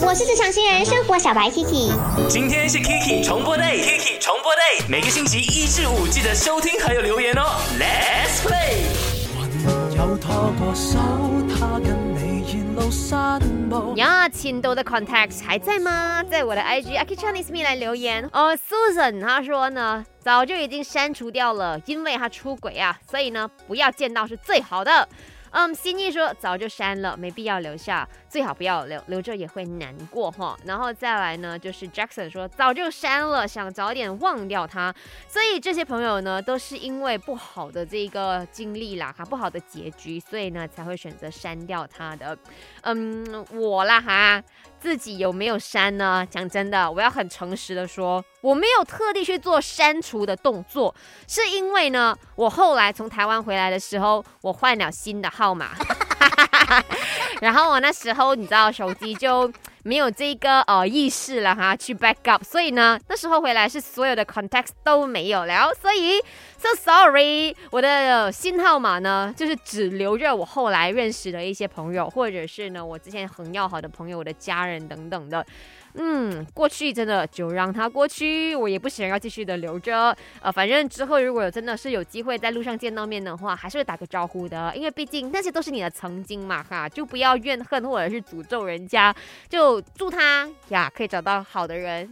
我是职场新人生活小白 Kiki。今天是 Kiki 重播 day，Kiki 重播 day，每个星期一至五记得收听还有留言哦。Let's play。有拖过手，他跟你沿路散步。呀，亲都的 contacts 还在吗？在我的 IG Aki Chinese Me 来留言哦。Susan 她说呢，早就已经删除掉了，因为他出轨啊，所以呢，不要见到是最好的。嗯，心意说早就删了，没必要留下，最好不要留，留着也会难过哈。然后再来呢，就是 Jackson 说早就删了，想早点忘掉他。所以这些朋友呢，都是因为不好的这个经历啦，哈，不好的结局，所以呢才会选择删掉他的。嗯，我啦哈，自己有没有删呢？讲真的，我要很诚实的说，我没有特地去做删除的动作，是因为呢，我后来从台湾回来的时候，我换了新的号码，然后我那时候你知道手机就。没有这个呃意识了哈，去 back up，所以呢，那时候回来是所有的 context 都没有了，所以 so sorry，我的新号码呢，就是只留着我后来认识的一些朋友，或者是呢我之前很要好的朋友、我的家人等等的。嗯，过去真的就让它过去，我也不想要继续的留着。呃，反正之后如果真的是有机会在路上见到面的话，还是会打个招呼的，因为毕竟那些都是你的曾经嘛，哈，就不要怨恨或者是诅咒人家，就祝他呀可以找到好的人。